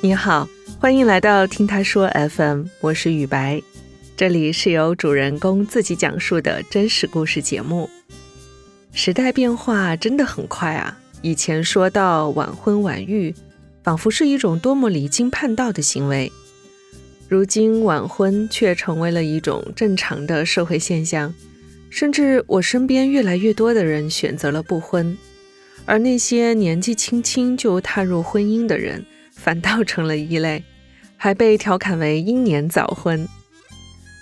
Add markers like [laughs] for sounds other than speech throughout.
你好，欢迎来到听他说 FM，我是雨白，这里是由主人公自己讲述的真实故事节目。时代变化真的很快啊！以前说到晚婚晚育，仿佛是一种多么离经叛道的行为，如今晚婚却成为了一种正常的社会现象，甚至我身边越来越多的人选择了不婚。而那些年纪轻轻就踏入婚姻的人，反倒成了异类，还被调侃为英年早婚。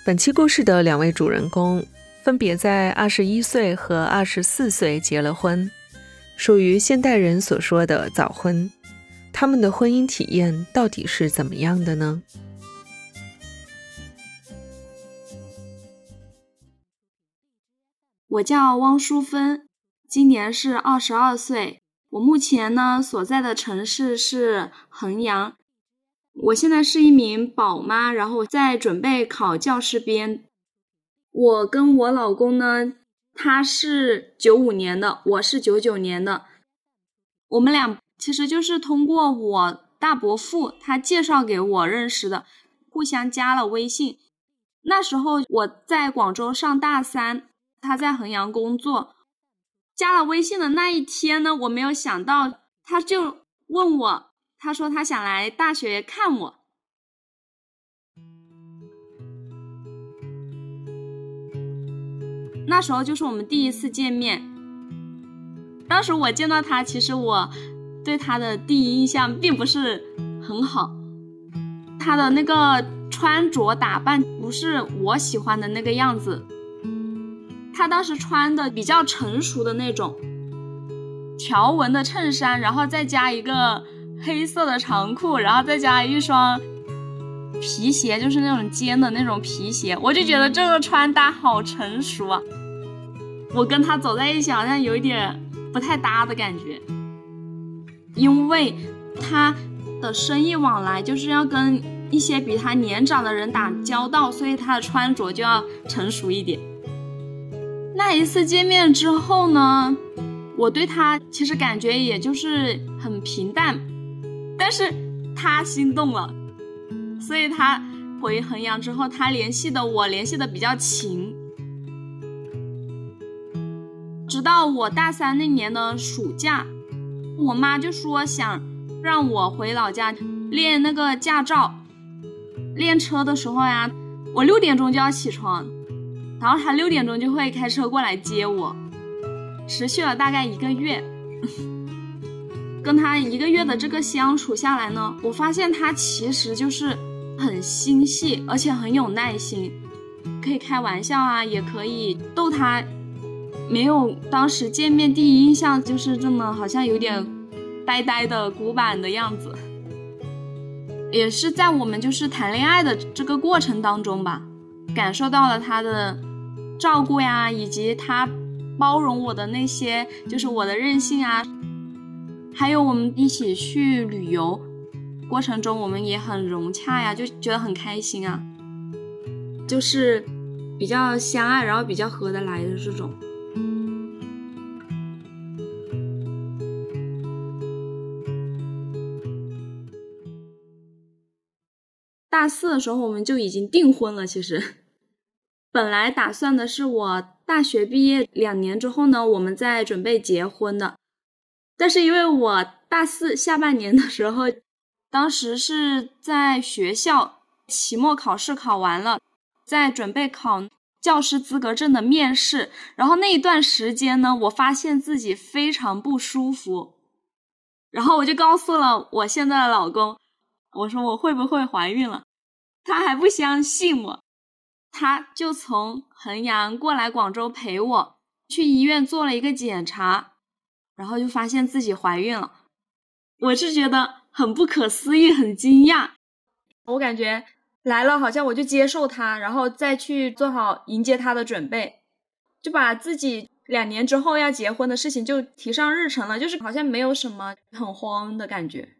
本期故事的两位主人公，分别在二十一岁和二十四岁结了婚，属于现代人所说的早婚。他们的婚姻体验到底是怎么样的呢？我叫汪淑芬。今年是二十二岁，我目前呢所在的城市是衡阳。我现在是一名宝妈，然后在准备考教师编。我跟我老公呢，他是九五年的，我是九九年的。我们俩其实就是通过我大伯父他介绍给我认识的，互相加了微信。那时候我在广州上大三，他在衡阳工作。加了微信的那一天呢，我没有想到，他就问我，他说他想来大学看我。那时候就是我们第一次见面。当时我见到他，其实我对他的第一印象并不是很好，他的那个穿着打扮不是我喜欢的那个样子。他当时穿的比较成熟的那种条纹的衬衫，然后再加一个黑色的长裤，然后再加一双皮鞋，就是那种尖的那种皮鞋，我就觉得这个穿搭好成熟啊！我跟他走在一起好像有一点不太搭的感觉，因为他的生意往来就是要跟一些比他年长的人打交道，所以他的穿着就要成熟一点。那一次见面之后呢，我对他其实感觉也就是很平淡，但是他心动了，所以他回衡阳之后，他联系的我联系的比较勤，直到我大三那年的暑假，我妈就说想让我回老家练那个驾照，练车的时候呀，我六点钟就要起床。然后他六点钟就会开车过来接我，持续了大概一个月。[laughs] 跟他一个月的这个相处下来呢，我发现他其实就是很心细，而且很有耐心，可以开玩笑啊，也可以逗他，没有当时见面第一印象就是这么好像有点呆呆的古板的样子。也是在我们就是谈恋爱的这个过程当中吧，感受到了他的。照顾呀，以及他包容我的那些，就是我的任性啊，还有我们一起去旅游过程中，我们也很融洽呀，就觉得很开心啊，就是比较相爱，然后比较合得来的这种。大四的时候，我们就已经订婚了，其实。本来打算的是我大学毕业两年之后呢，我们再准备结婚的。但是因为我大四下半年的时候，当时是在学校期末考试考完了，在准备考教师资格证的面试，然后那一段时间呢，我发现自己非常不舒服，然后我就告诉了我现在的老公，我说我会不会怀孕了，他还不相信我。他就从衡阳过来广州陪我去医院做了一个检查，然后就发现自己怀孕了。我是觉得很不可思议，很惊讶。我感觉来了，好像我就接受他，然后再去做好迎接他的准备，就把自己两年之后要结婚的事情就提上日程了，就是好像没有什么很慌的感觉。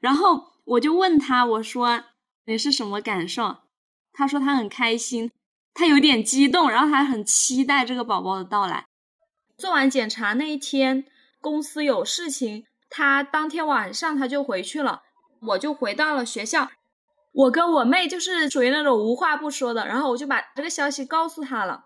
然后我就问他，我说你是什么感受？他说他很开心，他有点激动，然后还很期待这个宝宝的到来。做完检查那一天，公司有事情，他当天晚上他就回去了。我就回到了学校。我跟我妹就是属于那种无话不说的，然后我就把这个消息告诉她了。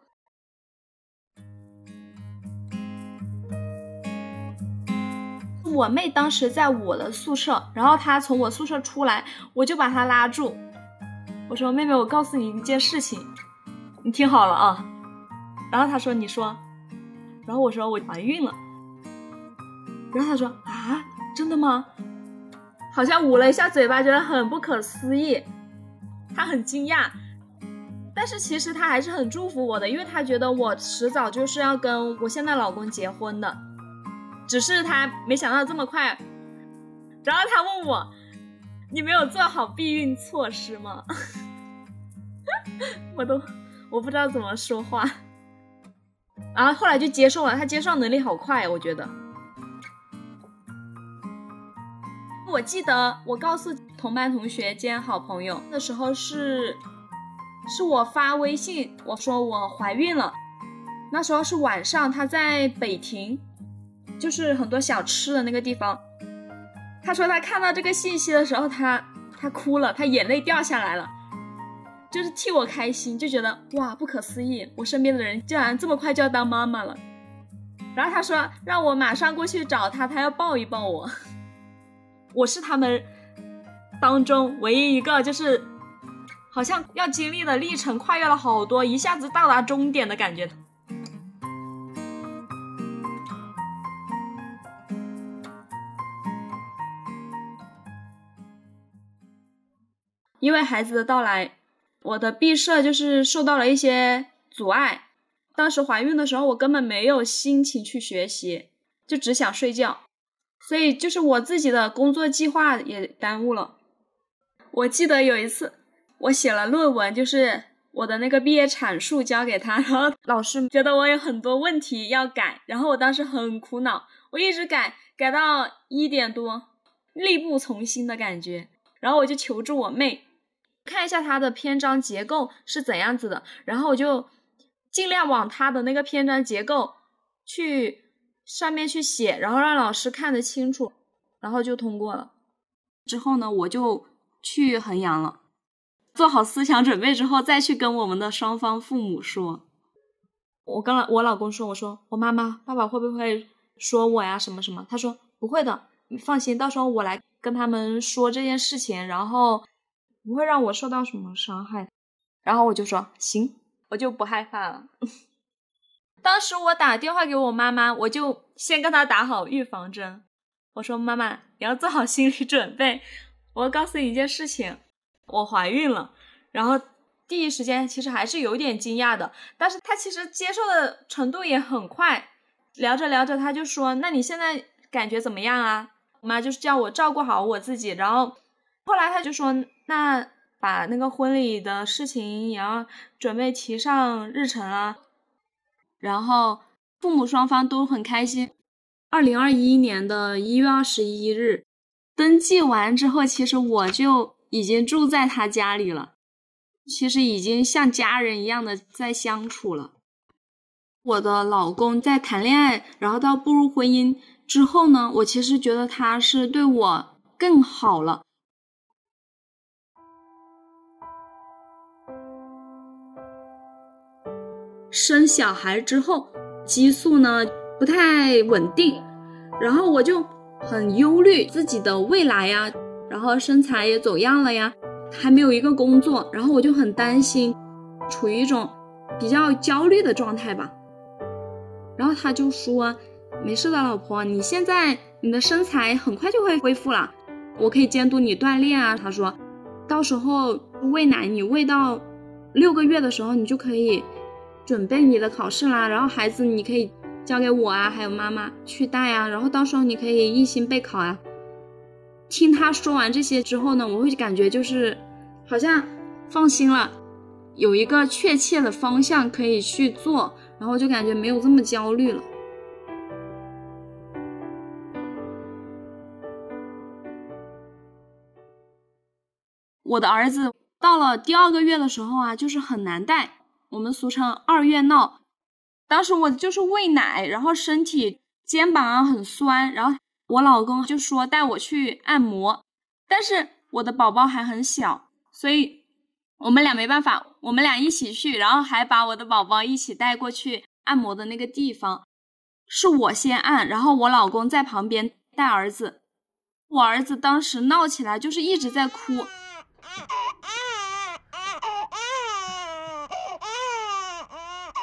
我妹当时在我的宿舍，然后她从我宿舍出来，我就把她拉住，我说：“妹妹，我告诉你一件事情，你听好了啊。”然后她说：“你说。”然后我说：“我怀孕了。”然后她说：“啊，真的吗？”好像捂了一下嘴巴，觉得很不可思议，她很惊讶，但是其实她还是很祝福我的，因为她觉得我迟早就是要跟我现在老公结婚的。只是他没想到这么快，然后他问我：“你没有做好避孕措施吗？” [laughs] 我都我不知道怎么说话，然后后来就接受了。他接受能力好快，我觉得。我记得我告诉同班同学兼好朋友的时候是，是我发微信我说我怀孕了，那时候是晚上，他在北亭。就是很多小吃的那个地方，他说他看到这个信息的时候，他他哭了，他眼泪掉下来了，就是替我开心，就觉得哇不可思议，我身边的人竟然这么快就要当妈妈了。然后他说让我马上过去找他，他要抱一抱我。[laughs] 我是他们当中唯一一个，就是好像要经历的历程跨越了好多，一下子到达终点的感觉。因为孩子的到来，我的毕设就是受到了一些阻碍。当时怀孕的时候，我根本没有心情去学习，就只想睡觉，所以就是我自己的工作计划也耽误了。我记得有一次，我写了论文，就是我的那个毕业阐述交给他，然后老师觉得我有很多问题要改，然后我当时很苦恼，我一直改，改到一点多，力不从心的感觉，然后我就求助我妹。看一下它的篇章结构是怎样子的，然后我就尽量往它的那个篇章结构去上面去写，然后让老师看得清楚，然后就通过了。之后呢，我就去衡阳了，做好思想准备之后，再去跟我们的双方父母说。我跟我老公说，我说我妈妈、爸爸会不会说我呀？什么什么？他说不会的，你放心，到时候我来跟他们说这件事情，然后。不会让我受到什么伤害，然后我就说行，我就不害怕了。[laughs] 当时我打电话给我妈妈，我就先跟她打好预防针。我说妈妈，你要做好心理准备。我告诉你一件事情，我怀孕了。然后第一时间其实还是有点惊讶的，但是她其实接受的程度也很快。聊着聊着，她就说：“那你现在感觉怎么样啊？”我妈就是叫我照顾好我自己，然后。后来她就说：“那把那个婚礼的事情也要准备提上日程了。”然后父母双方都很开心。二零二一年的一月二十一日登记完之后，其实我就已经住在他家里了，其实已经像家人一样的在相处了。我的老公在谈恋爱，然后到步入婚姻之后呢，我其实觉得他是对我更好了。生小孩之后，激素呢不太稳定，然后我就很忧虑自己的未来呀，然后身材也走样了呀，还没有一个工作，然后我就很担心，处于一种比较焦虑的状态吧。然后他就说：“没事的，老婆，你现在你的身材很快就会恢复了，我可以监督你锻炼啊。”他说：“到时候喂奶，你喂到六个月的时候，你就可以。”准备你的考试啦，然后孩子你可以交给我啊，还有妈妈去带啊，然后到时候你可以一心备考啊。听他说完这些之后呢，我会感觉就是好像放心了，有一个确切的方向可以去做，然后就感觉没有这么焦虑了。我的儿子到了第二个月的时候啊，就是很难带。我们俗称二月闹，当时我就是喂奶，然后身体肩膀很酸，然后我老公就说带我去按摩，但是我的宝宝还很小，所以我们俩没办法，我们俩一起去，然后还把我的宝宝一起带过去按摩的那个地方，是我先按，然后我老公在旁边带儿子。我儿子当时闹起来，就是一直在哭。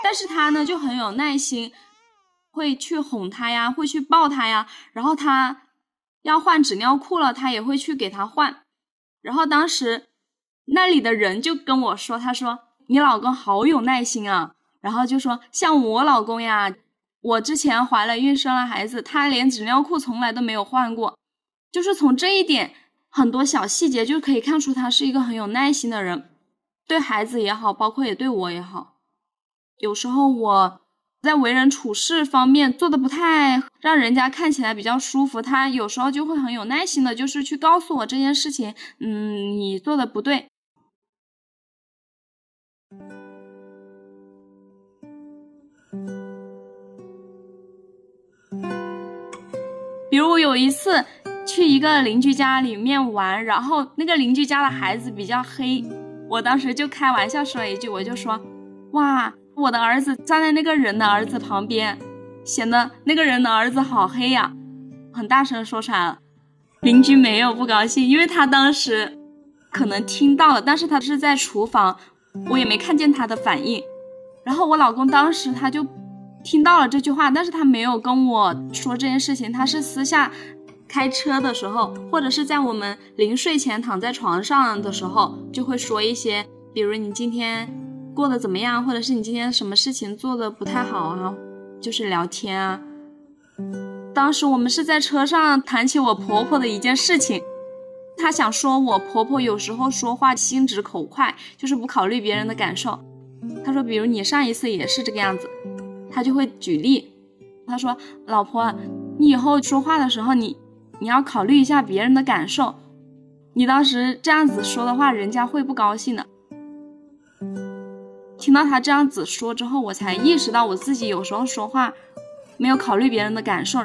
但是他呢就很有耐心，会去哄他呀，会去抱他呀。然后他要换纸尿裤了，他也会去给他换。然后当时那里的人就跟我说：“他说你老公好有耐心啊。”然后就说：“像我老公呀，我之前怀了孕生了孩子，他连纸尿裤从来都没有换过。就是从这一点很多小细节就可以看出他是一个很有耐心的人，对孩子也好，包括也对我也好。”有时候我在为人处事方面做的不太让人家看起来比较舒服，他有时候就会很有耐心的，就是去告诉我这件事情，嗯，你做的不对。比如我有一次去一个邻居家里面玩，然后那个邻居家的孩子比较黑，我当时就开玩笑说了一句，我就说，哇。我的儿子站在那个人的儿子旁边，显得那个人的儿子好黑呀，很大声说出来了。邻居没有不高兴，因为他当时可能听到了，但是他是在厨房，我也没看见他的反应。然后我老公当时他就听到了这句话，但是他没有跟我说这件事情，他是私下开车的时候，或者是在我们临睡前躺在床上的时候，就会说一些，比如你今天。过得怎么样？或者是你今天什么事情做的不太好啊？就是聊天啊。当时我们是在车上谈起我婆婆的一件事情，她想说我婆婆有时候说话心直口快，就是不考虑别人的感受。她说，比如你上一次也是这个样子，她就会举例。她说，老婆，你以后说话的时候，你你要考虑一下别人的感受。你当时这样子说的话，人家会不高兴的。听到他这样子说之后，我才意识到我自己有时候说话没有考虑别人的感受。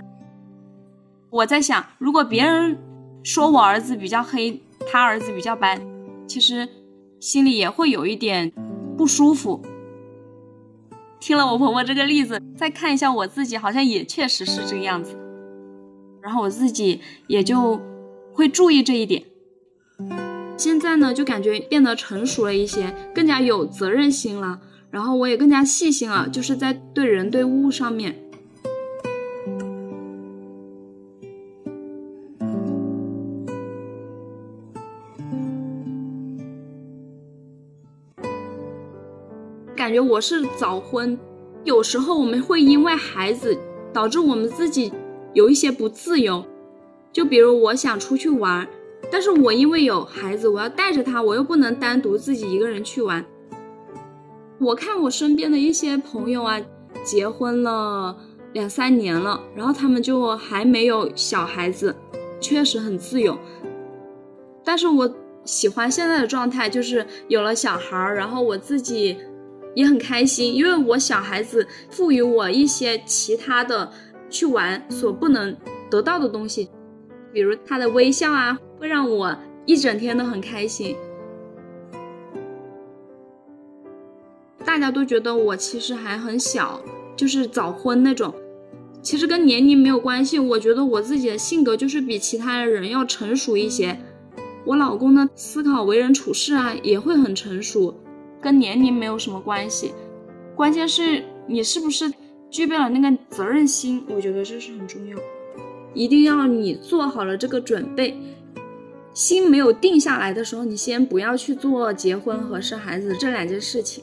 我在想，如果别人说我儿子比较黑，他儿子比较白，其实心里也会有一点不舒服。听了我婆婆这个例子，再看一下我自己，好像也确实是这个样子。然后我自己也就会注意这一点。现在呢，就感觉变得成熟了一些，更加有责任心了。然后我也更加细心了，就是在对人对物上面，感觉我是早婚。有时候我们会因为孩子导致我们自己有一些不自由，就比如我想出去玩。但是我因为有孩子，我要带着他，我又不能单独自己一个人去玩。我看我身边的一些朋友啊，结婚了两三年了，然后他们就还没有小孩子，确实很自由。但是我喜欢现在的状态，就是有了小孩儿，然后我自己也很开心，因为我小孩子赋予我一些其他的去玩所不能得到的东西，比如他的微笑啊。会让我一整天都很开心。大家都觉得我其实还很小，就是早婚那种，其实跟年龄没有关系。我觉得我自己的性格就是比其他的人要成熟一些。我老公呢，思考为人处事啊，也会很成熟，跟年龄没有什么关系。关键是你是不是具备了那个责任心，我觉得这是很重要。一定要你做好了这个准备。心没有定下来的时候，你先不要去做结婚和生孩子这两件事情。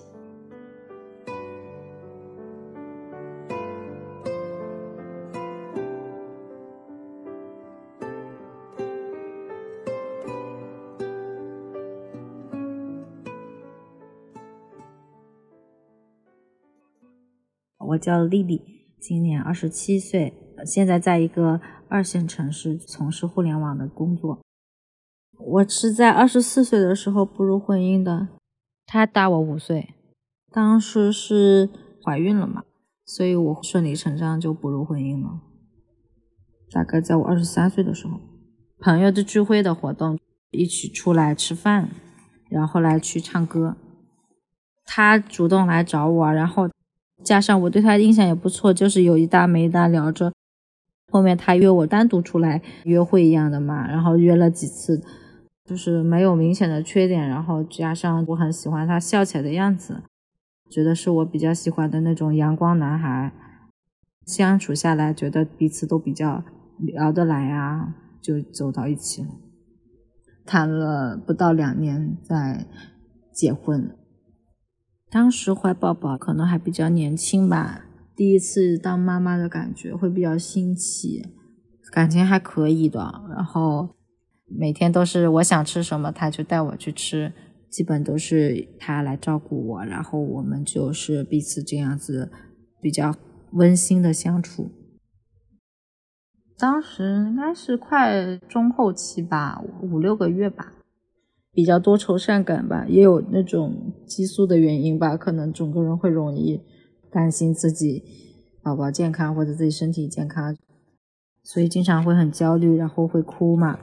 我叫丽丽，今年二十七岁，现在在一个二线城市从事互联网的工作。我是在二十四岁的时候步入婚姻的，他大我五岁，当时是怀孕了嘛，所以我顺理成章就步入婚姻了。大概在我二十三岁的时候，朋友的聚会的活动，一起出来吃饭，然后来去唱歌。他主动来找我，然后加上我对他印象也不错，就是有一搭没一搭聊着。后面他约我单独出来约会一样的嘛，然后约了几次，就是没有明显的缺点，然后加上我很喜欢他笑起来的样子，觉得是我比较喜欢的那种阳光男孩。相处下来，觉得彼此都比较聊得来啊，就走到一起了。谈了不到两年，再结婚。当时怀宝宝可能还比较年轻吧，第一次当妈妈的感觉会比较新奇，感情还可以的。然后每天都是我想吃什么，他就带我去吃，基本都是他来照顾我，然后我们就是彼此这样子比较温馨的相处。当时应该是快中后期吧，五六个月吧。比较多愁善感吧，也有那种激素的原因吧，可能整个人会容易担心自己宝宝健康或者自己身体健康，所以经常会很焦虑，然后会哭嘛。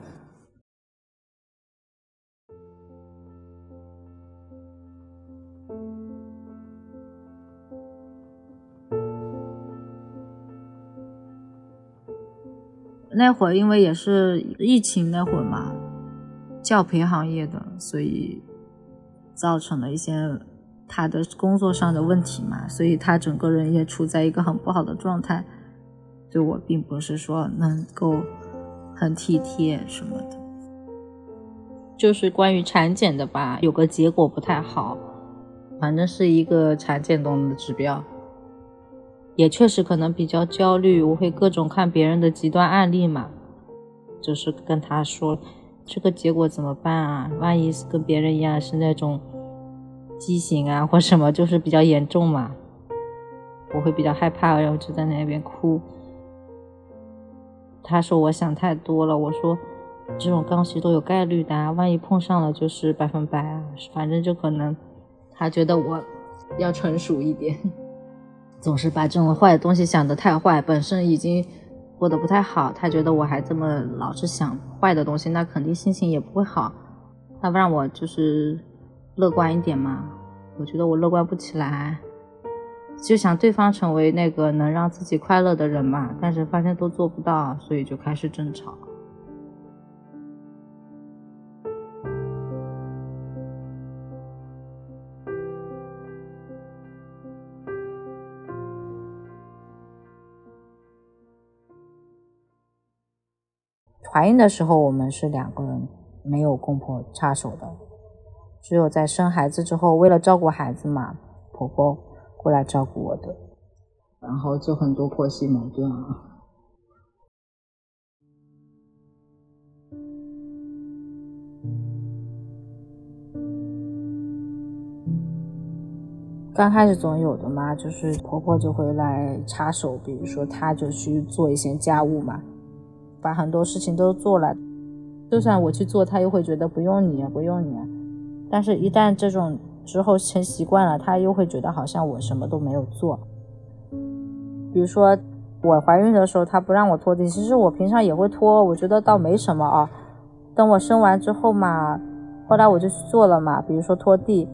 那会儿因为也是疫情那会儿嘛。教培行业的，所以造成了一些他的工作上的问题嘛，所以他整个人也处在一个很不好的状态，对我并不是说能够很体贴什么的，就是关于产检的吧，有个结果不太好，反正是一个产检中的指标，也确实可能比较焦虑，我会各种看别人的极端案例嘛，就是跟他说。这个结果怎么办啊？万一是跟别人一样是那种畸形啊，或什么，就是比较严重嘛，我会比较害怕，然后就在那边哭。他说我想太多了，我说这种东西都有概率的，万一碰上了就是百分百啊，反正就可能他觉得我要成熟一点，总是把这种坏的东西想得太坏，本身已经。过得不太好，他觉得我还这么老是想坏的东西，那肯定心情也不会好。他不让我就是乐观一点嘛，我觉得我乐观不起来，就想对方成为那个能让自己快乐的人嘛，但是发现都做不到，所以就开始争吵。怀孕的时候，我们是两个人，没有公婆插手的，只有在生孩子之后，为了照顾孩子嘛，婆婆过来照顾我的，然后就很多婆媳矛盾啊。刚开始总有的嘛，就是婆婆就会来插手，比如说她就去做一些家务嘛。把很多事情都做了，就算我去做，她又会觉得不用你，不用你。但是，一旦这种之后成习惯了，他又会觉得好像我什么都没有做。比如说，我怀孕的时候，他不让我拖地，其实我平常也会拖，我觉得倒没什么啊。等我生完之后嘛，后来我就去做了嘛。比如说拖地，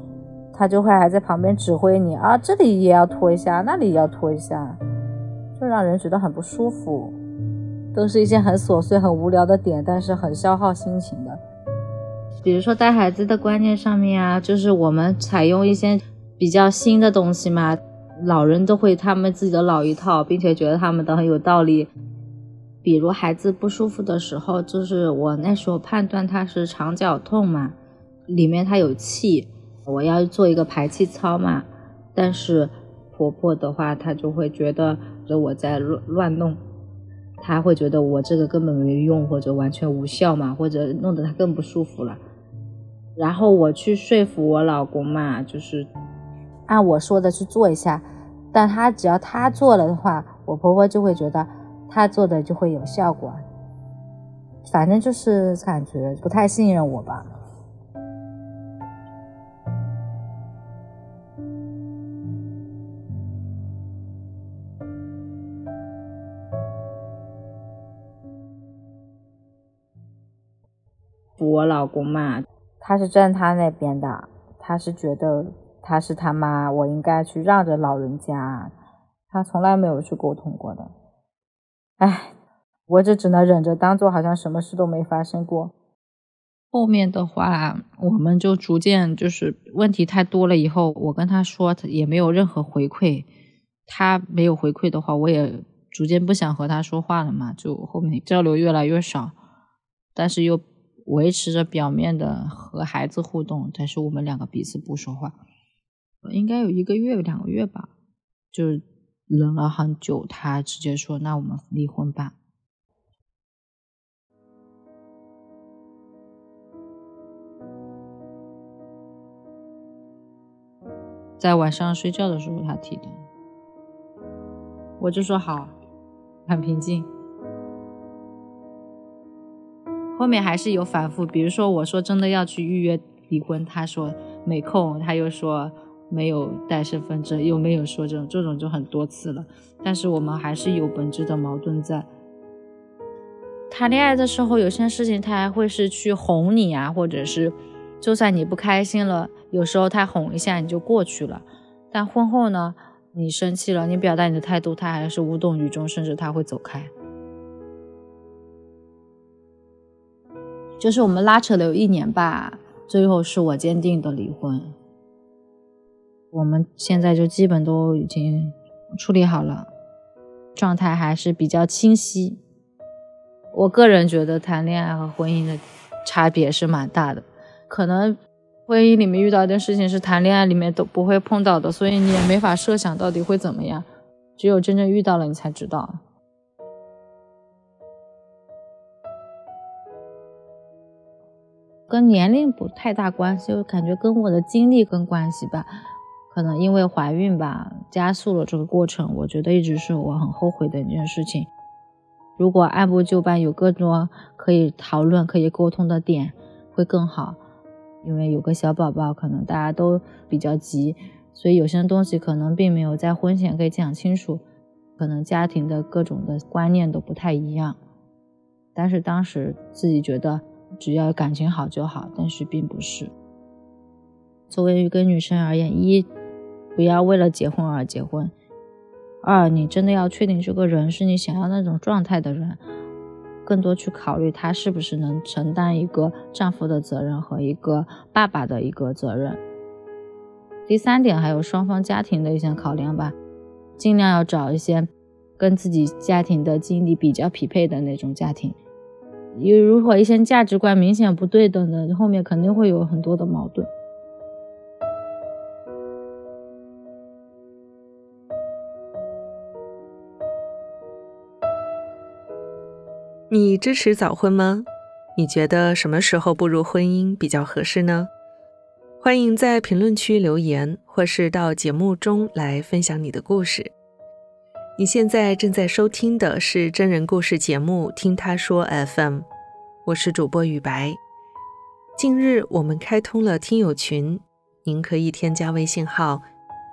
他就会还在旁边指挥你啊，这里也要拖一下，那里也要拖一下，就让人觉得很不舒服。都是一些很琐碎、很无聊的点，但是很消耗心情的。比如说带孩子的观念上面啊，就是我们采用一些比较新的东西嘛，老人都会他们自己的老一套，并且觉得他们都很有道理。比如孩子不舒服的时候，就是我那时候判断他是肠绞痛嘛，里面他有气，我要做一个排气操嘛。但是婆婆的话，她就会觉得我在乱乱弄。她会觉得我这个根本没用，或者完全无效嘛，或者弄得他更不舒服了。然后我去说服我老公嘛，就是按我说的去做一下。但他只要他做了的话，我婆婆就会觉得他做的就会有效果。反正就是感觉不太信任我吧。我老公嘛，他是站他那边的，他是觉得他是他妈，我应该去让着老人家，他从来没有去沟通过的。哎，我这只能忍着，当做好像什么事都没发生过。后面的话，我们就逐渐就是问题太多了。以后我跟他说，他也没有任何回馈。他没有回馈的话，我也逐渐不想和他说话了嘛。就后面交流越来越少，但是又维持着表面的和孩子互动，但是我们两个彼此不说话，应该有一个月两个月吧，就忍了很久。他直接说：“那我们离婚吧。”在晚上睡觉的时候，他提的，我就说好，很平静。后面还是有反复，比如说我说真的要去预约离婚，他说没空，他又说没有带身份证，又没有说这种，这种就很多次了。但是我们还是有本质的矛盾在。谈恋爱的时候，有些事情他还会是去哄你啊，或者是就算你不开心了。有时候他哄一下你就过去了，但婚后呢，你生气了，你表达你的态度，他还是无动于衷，甚至他会走开。就是我们拉扯了有一年吧，最后是我坚定的离婚。我们现在就基本都已经处理好了，状态还是比较清晰。我个人觉得谈恋爱和婚姻的差别是蛮大的，可能。婚姻里面遇到一件事情是谈恋爱里面都不会碰到的，所以你也没法设想到底会怎么样。只有真正遇到了，你才知道。跟年龄不太大关系，我感觉跟我的经历跟关系吧。可能因为怀孕吧，加速了这个过程。我觉得一直是我很后悔的一件事情。如果按部就班，有更多可以讨论、可以沟通的点，会更好。因为有个小宝宝，可能大家都比较急，所以有些东西可能并没有在婚前可以讲清楚，可能家庭的各种的观念都不太一样。但是当时自己觉得只要感情好就好，但是并不是。作为一个女生而言，一不要为了结婚而结婚，二你真的要确定这个人是你想要那种状态的人。更多去考虑他是不是能承担一个丈夫的责任和一个爸爸的一个责任。第三点还有双方家庭的一些考量吧，尽量要找一些跟自己家庭的经历比较匹配的那种家庭。因为如果一些价值观明显不对等的，后面肯定会有很多的矛盾。你支持早婚吗？你觉得什么时候步入婚姻比较合适呢？欢迎在评论区留言，或是到节目中来分享你的故事。你现在正在收听的是真人故事节目《听他说 FM》，我是主播雨白。近日我们开通了听友群，您可以添加微信号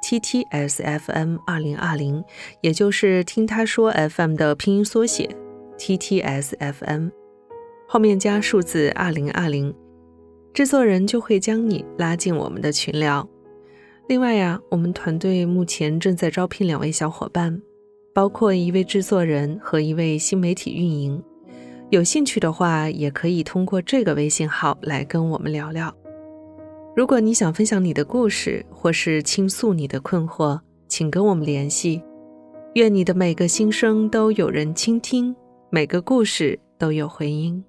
ttsfm 二零二零，也就是听他说 FM 的拼音缩写。T T S F M，后面加数字二零二零，制作人就会将你拉进我们的群聊。另外呀，我们团队目前正在招聘两位小伙伴，包括一位制作人和一位新媒体运营。有兴趣的话，也可以通过这个微信号来跟我们聊聊。如果你想分享你的故事，或是倾诉你的困惑，请跟我们联系。愿你的每个心声都有人倾听。每个故事都有回音。